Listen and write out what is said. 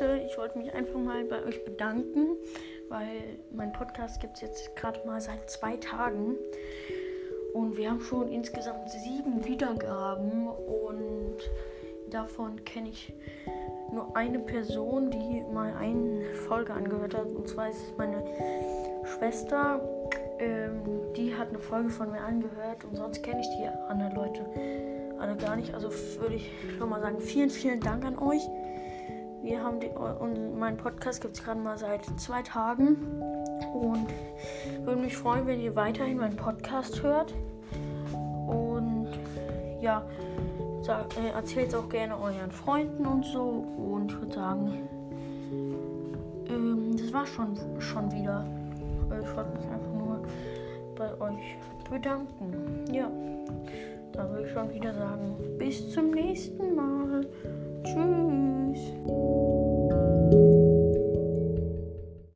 ich wollte mich einfach mal bei euch bedanken, weil mein Podcast gibt es jetzt gerade mal seit zwei Tagen. Und wir haben schon insgesamt sieben Wiedergaben und davon kenne ich nur eine Person, die mal eine Folge angehört hat. Und zwar ist es meine Schwester. Ähm, die hat eine Folge von mir angehört und sonst kenne ich die anderen Leute alle gar nicht. Also würde ich schon mal sagen, vielen, vielen Dank an euch. Wir haben die, und mein Podcast gibt es gerade mal seit zwei Tagen und würde mich freuen, wenn ihr weiterhin meinen Podcast hört. Und ja, äh, erzählt es auch gerne euren Freunden und so. Und ich würde sagen, ähm, das war schon, schon wieder. Ich wollte mich einfach nur bei euch bedanken. Ja, dann würde ich schon wieder sagen, bis zum nächsten Mal. Tschüss.